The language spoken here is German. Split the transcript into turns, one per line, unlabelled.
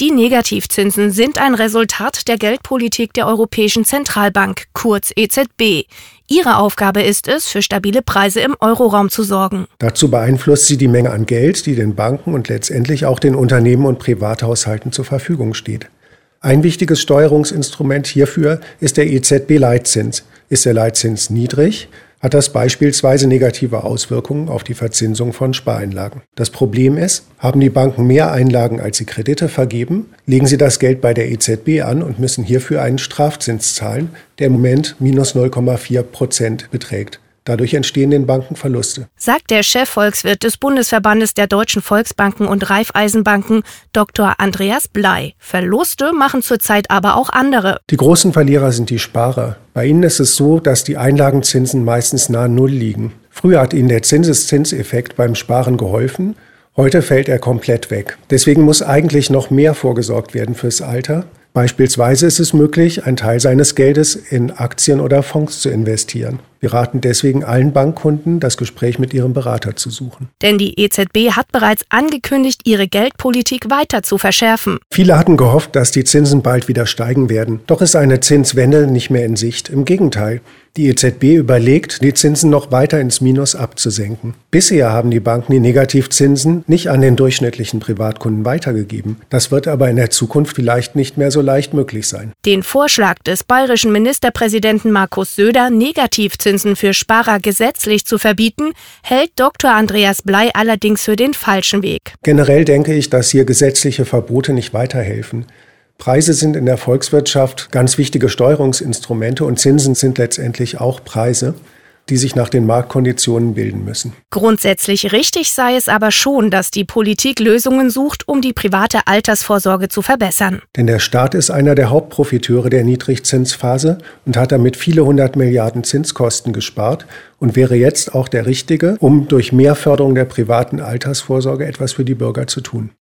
Die Negativzinsen sind ein Resultat der Geldpolitik der Europäischen Zentralbank, kurz EZB. Ihre Aufgabe ist es, für stabile Preise im Euroraum zu sorgen.
Dazu beeinflusst sie die Menge an Geld, die den Banken und letztendlich auch den Unternehmen und Privathaushalten zur Verfügung steht. Ein wichtiges Steuerungsinstrument hierfür ist der EZB-Leitzins. Ist der Leitzins niedrig, hat das beispielsweise negative Auswirkungen auf die Verzinsung von Spareinlagen. Das Problem ist, haben die Banken mehr Einlagen, als sie Kredite vergeben, legen sie das Geld bei der EZB an und müssen hierfür einen Strafzins zahlen, der im Moment minus 0,4 Prozent beträgt. Dadurch entstehen den Banken Verluste.
Sagt der Chefvolkswirt des Bundesverbandes der deutschen Volksbanken und Raiffeisenbanken, Dr. Andreas Blei. Verluste machen zurzeit aber auch andere.
Die großen Verlierer sind die Sparer. Bei ihnen ist es so, dass die Einlagenzinsen meistens nahe Null liegen. Früher hat ihnen der Zinseszinseffekt beim Sparen geholfen. Heute fällt er komplett weg. Deswegen muss eigentlich noch mehr vorgesorgt werden fürs Alter. Beispielsweise ist es möglich, einen Teil seines Geldes in Aktien oder Fonds zu investieren. Wir raten deswegen allen Bankkunden, das Gespräch mit ihrem Berater zu suchen.
Denn die EZB hat bereits angekündigt, ihre Geldpolitik weiter zu verschärfen.
Viele hatten gehofft, dass die Zinsen bald wieder steigen werden. Doch ist eine Zinswende nicht mehr in Sicht. Im Gegenteil. Die EZB überlegt, die Zinsen noch weiter ins Minus abzusenken. Bisher haben die Banken die Negativzinsen nicht an den durchschnittlichen Privatkunden weitergegeben. Das wird aber in der Zukunft vielleicht nicht mehr so leicht möglich sein.
Den Vorschlag des bayerischen Ministerpräsidenten Markus Söder, Negativzinsen Nullzinsen für Sparer gesetzlich zu verbieten, hält Dr. Andreas Blei allerdings für den falschen Weg.
Generell denke ich, dass hier gesetzliche Verbote nicht weiterhelfen. Preise sind in der Volkswirtschaft ganz wichtige Steuerungsinstrumente und Zinsen sind letztendlich auch Preise die sich nach den Marktkonditionen bilden müssen.
Grundsätzlich richtig sei es aber schon, dass die Politik Lösungen sucht, um die private Altersvorsorge zu verbessern.
Denn der Staat ist einer der Hauptprofiteure der Niedrigzinsphase und hat damit viele hundert Milliarden Zinskosten gespart und wäre jetzt auch der Richtige, um durch mehr Förderung der privaten Altersvorsorge etwas für die Bürger zu tun.